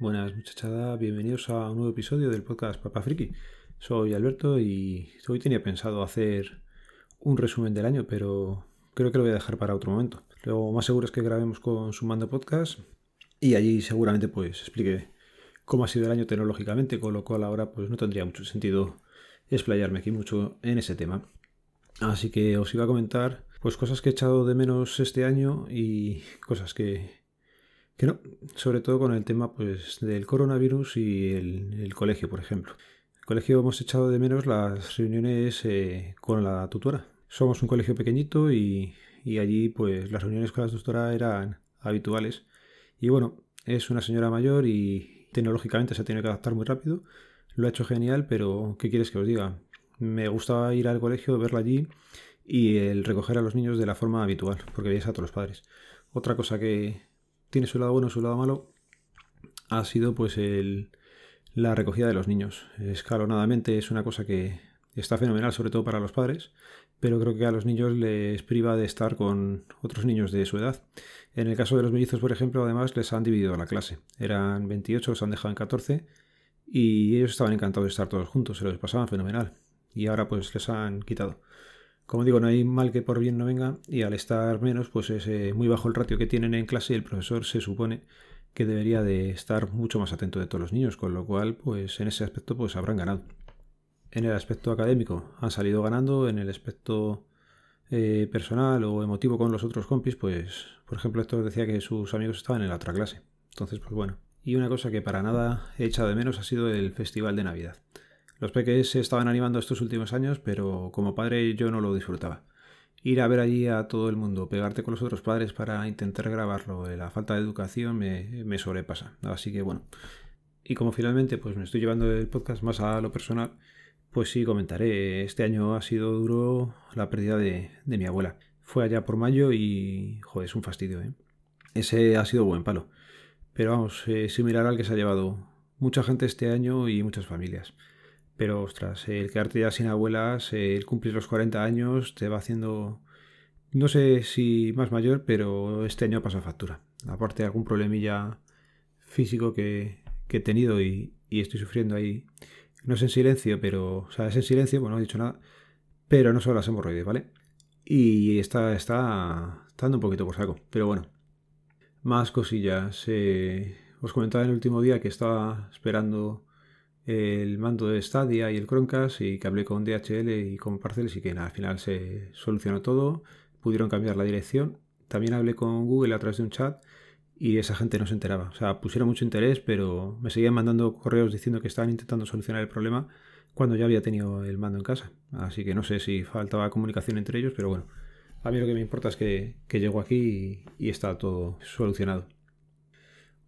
Buenas muchachada, bienvenidos a un nuevo episodio del podcast Papa Friki. Soy Alberto y hoy tenía pensado hacer un resumen del año, pero creo que lo voy a dejar para otro momento. Lo más seguro es que grabemos con Sumando Podcast y allí seguramente pues explique cómo ha sido el año tecnológicamente, con lo cual ahora pues no tendría mucho sentido explayarme aquí mucho en ese tema. Así que os iba a comentar pues cosas que he echado de menos este año y cosas que, que no, sobre todo con el tema pues del coronavirus y el, colegio, por ejemplo. El colegio hemos echado de menos las reuniones eh, con la tutora. Somos un colegio pequeñito y, y allí pues las reuniones con la tutora eran habituales. Y bueno, es una señora mayor y tecnológicamente se tiene que adaptar muy rápido. Lo ha hecho genial, pero ¿qué quieres que os diga? Me gustaba ir al colegio, verla allí y el recoger a los niños de la forma habitual, porque veis a todos los padres. Otra cosa que tiene su lado bueno su lado malo ha sido pues el, la recogida de los niños. Escalonadamente es una cosa que está fenomenal, sobre todo para los padres, pero creo que a los niños les priva de estar con otros niños de su edad. En el caso de los mellizos, por ejemplo, además les han dividido la clase. Eran 28, los han dejado en 14 y ellos estaban encantados de estar todos juntos, se los pasaban fenomenal. Y ahora pues les han quitado. Como digo, no hay mal que por bien no venga y al estar menos, pues es eh, muy bajo el ratio que tienen en clase y el profesor se supone que debería de estar mucho más atento de todos los niños, con lo cual, pues en ese aspecto, pues habrán ganado. En el aspecto académico han salido ganando, en el aspecto eh, personal o emotivo con los otros compis, pues, por ejemplo, esto decía que sus amigos estaban en la otra clase. Entonces, pues bueno. Y una cosa que para nada he echado de menos ha sido el Festival de Navidad. Los peques se estaban animando estos últimos años, pero como padre yo no lo disfrutaba. Ir a ver allí a todo el mundo, pegarte con los otros padres para intentar grabarlo, la falta de educación me, sobrepasa. Así que bueno. Y como finalmente pues me estoy llevando el podcast más a lo personal, pues sí comentaré. Este año ha sido duro la pérdida de, de mi abuela. Fue allá por mayo y joder, es un fastidio, ¿eh? Ese ha sido buen palo. Pero vamos, eh, similar al que se ha llevado mucha gente este año y muchas familias. Pero ostras, el quedarte ya sin abuelas, el cumplir los 40 años, te va haciendo, no sé si más mayor, pero este año pasa factura. Aparte de algún problemilla físico que, he tenido y, estoy sufriendo ahí. No es en silencio, pero, o sea, es en silencio, bueno, no he dicho nada, pero no son las hemorroides, ¿vale? Y está, está, dando un poquito por saco, pero bueno. Más cosillas. Eh, os comentaba en el último día que estaba esperando el mando de Stadia y el Chromecast y que hablé con DHL y con Parcels y que al final se solucionó todo, pudieron cambiar la dirección. También hablé con Google a través de un chat y esa gente no se enteraba. O sea, pusieron mucho interés, pero me seguían mandando correos diciendo que estaban intentando solucionar el problema cuando ya había tenido el mando en casa. Así que no sé si faltaba comunicación entre ellos, pero bueno, a mí lo que me importa es que, que llego aquí y, está todo solucionado.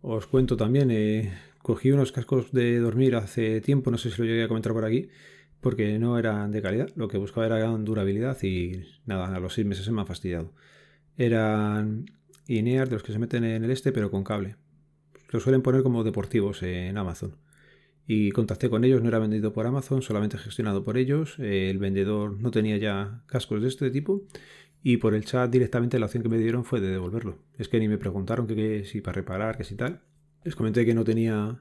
Os cuento también, eh, Cogí unos cascos de dormir hace tiempo, no sé si lo llegué a comentar por aquí, porque no eran de calidad. Lo que buscaba era durabilidad y nada, a los seis meses se me han fastidiado. Eran INEAR de los que se meten en el este, pero con cable. Lo suelen poner como deportivos en Amazon. Y contacté con ellos, no era vendido por Amazon, solamente gestionado por ellos. El vendedor no tenía ya cascos de este tipo. Y por el chat directamente la opción que me dieron fue de devolverlo. Es que ni me preguntaron que, si para reparar, que si tal. Les comenté que no tenía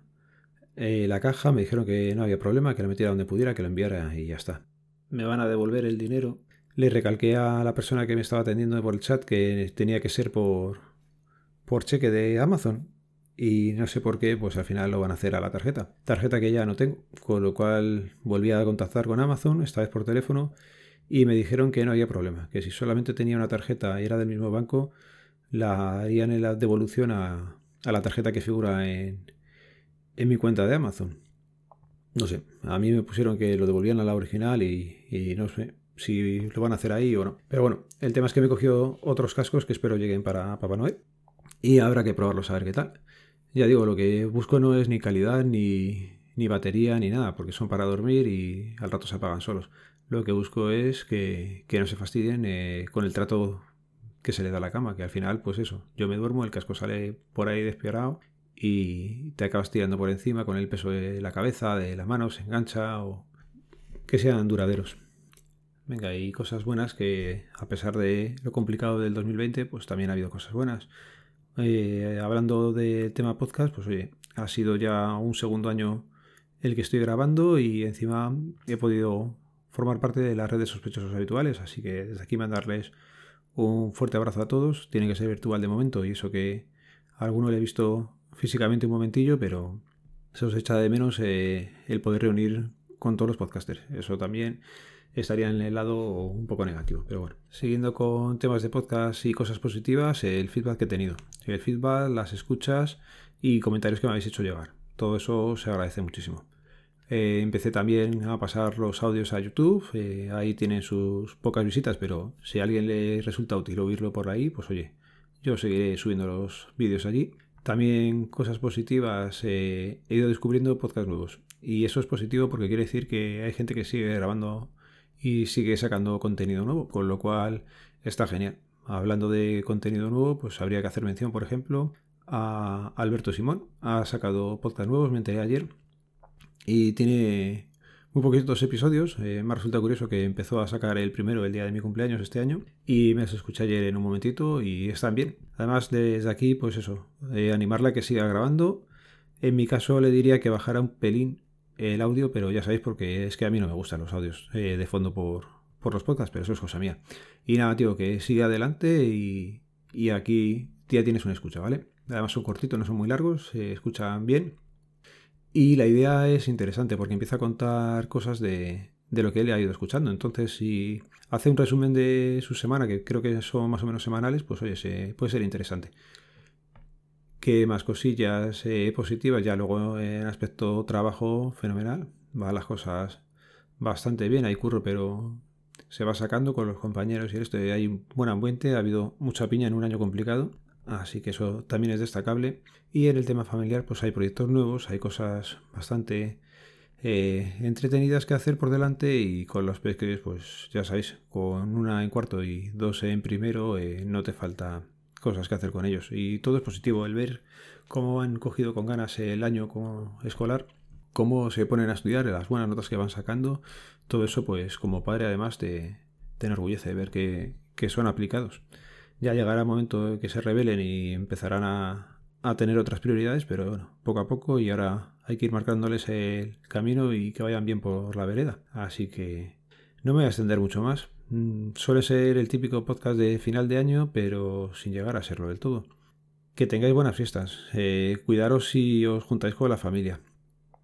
eh, la caja, me dijeron que no había problema, que la metiera donde pudiera, que lo enviara y ya está. Me van a devolver el dinero. Le recalqué a la persona que me estaba atendiendo por el chat que tenía que ser por, por cheque de Amazon. Y no sé por qué, pues al final lo van a hacer a la tarjeta. Tarjeta que ya no tengo. Con lo cual volví a contactar con Amazon, esta vez por teléfono, y me dijeron que no había problema. Que si solamente tenía una tarjeta y era del mismo banco, la harían en la devolución a, a la tarjeta que figura en, en mi cuenta de Amazon. No sé, a mí me pusieron que lo devolvían a la original y, no sé si lo van a hacer ahí o no. Pero bueno, el tema es que me cogió otros cascos que espero lleguen para Papá Noel y habrá que probarlos a ver qué tal. Ya digo, lo que busco no es ni calidad, ni, ni batería, ni nada, porque son para dormir y al rato se apagan solos. Lo que busco es que, que no se fastidien eh, con el trato que se le da la cama, que al final, pues eso, yo me duermo, el casco sale por ahí despiorado y te acabas tirando por encima con el peso de la cabeza, de las manos, se engancha o que sean duraderos. Venga, hay cosas buenas que a pesar de lo complicado del 2020, pues también ha habido cosas buenas. Eh, hablando del tema podcast, pues oye, Ha sido ya un segundo año el que estoy grabando y encima he podido formar parte de la red de sospechosos habituales, así que desde aquí mandarles un fuerte abrazo a todos. Tiene que ser virtual de momento y eso que a alguno le he visto físicamente un momentillo, pero se os echa de menos eh, el poder reunir con todos los podcasters. Eso también estaría en el lado un poco negativo. Pero bueno, siguiendo con temas de podcast y cosas positivas, el feedback que he tenido. El feedback, las escuchas y comentarios que me habéis hecho llegar. Todo eso se agradece muchísimo. Eh, empecé también a pasar los audios a YouTube. Eh, ahí tienen sus pocas visitas, pero si a alguien le resulta útil oírlo por ahí, pues oye, yo seguiré subiendo los vídeos allí. También cosas positivas, eh, he ido descubriendo podcasts nuevos. Y eso es positivo porque quiere decir que hay gente que sigue grabando y sigue sacando contenido nuevo, con lo cual está genial. Hablando de contenido nuevo, pues habría que hacer mención, por ejemplo, a Alberto Simón. Ha sacado podcast nuevos, me enteré ayer, y tiene muy poquitos episodios. Eh, me resulta curioso que empezó a sacar el primero el día de mi cumpleaños este año y me los escuché ayer en un momentito y están bien. Además, desde aquí, pues eso, eh, animarla a que siga grabando. En mi caso le diría que bajara un pelín el audio, pero ya sabéis porque es que a mí no me gustan los audios eh, de fondo por, por, los podcasts, pero eso es cosa mía. Y nada, tío, que siga adelante y, y aquí ya tienes una escucha, ¿vale? Además son cortitos, no son muy largos, se escuchan bien. Y la idea es interesante porque empieza a contar cosas de, de lo que él ha ido escuchando. Entonces, si hace un resumen de su semana, que creo que son más o menos semanales, pues oye, se, puede ser interesante. ¿Qué más cosillas eh, positivas? Ya luego en aspecto trabajo, fenomenal. Va las cosas bastante bien. Hay curro, pero se va sacando con los compañeros y esto. Hay un buen ambiente. Ha habido mucha piña en un año complicado. Así que eso también es destacable. Y en el tema familiar, pues hay proyectos nuevos, hay cosas bastante eh, entretenidas que hacer por delante y con los peques, pues ya sabéis, con una en cuarto y dos en primero, eh, no te falta cosas que hacer con ellos. Y todo es positivo, el ver cómo han cogido con ganas el año como escolar, cómo se ponen a estudiar, las buenas notas que van sacando, todo eso pues como padre además te, te enorgullece ver que, que son aplicados. Ya llegará el momento de que se rebelen y empezarán a, tener otras prioridades, pero bueno, poco a poco y ahora hay que ir marcándoles el camino y que vayan bien por la vereda. Así que no me voy a extender mucho más. Mm, suele ser el típico podcast de final de año, pero sin llegar a serlo del todo. Que tengáis buenas fiestas. Eh, cuidaros si os juntáis con la familia.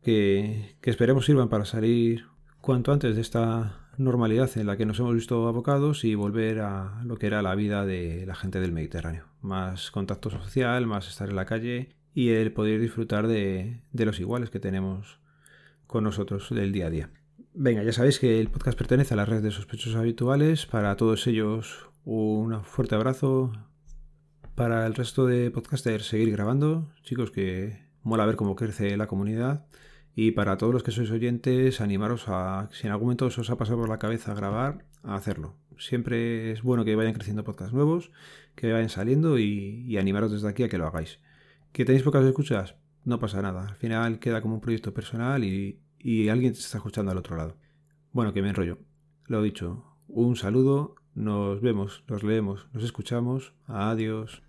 Que, que esperemos sirvan para salir cuanto antes de esta normalidad en la que nos hemos visto abocados y volver a lo que era la vida de la gente del Mediterráneo. Más contacto social, más estar en la calle y el poder disfrutar de, los iguales que tenemos con nosotros del día a día. Venga, ya sabéis que el podcast pertenece a la red de sospechosos habituales. Para todos ellos, un fuerte abrazo. Para el resto de podcasters, seguir grabando. Chicos, que mola ver cómo crece la comunidad. Y para todos los que sois oyentes, animaros a, si en algún momento os ha pasado por la cabeza grabar, a hacerlo. Siempre es bueno que vayan creciendo podcasts nuevos, que vayan saliendo y, animaros desde aquí a que lo hagáis. ¿Que tenéis pocas escuchas? No pasa nada. Al final queda como un proyecto personal y, alguien te está escuchando al otro lado. Bueno, que me enrollo. Lo dicho, un saludo, nos vemos, nos leemos, nos escuchamos. Adiós.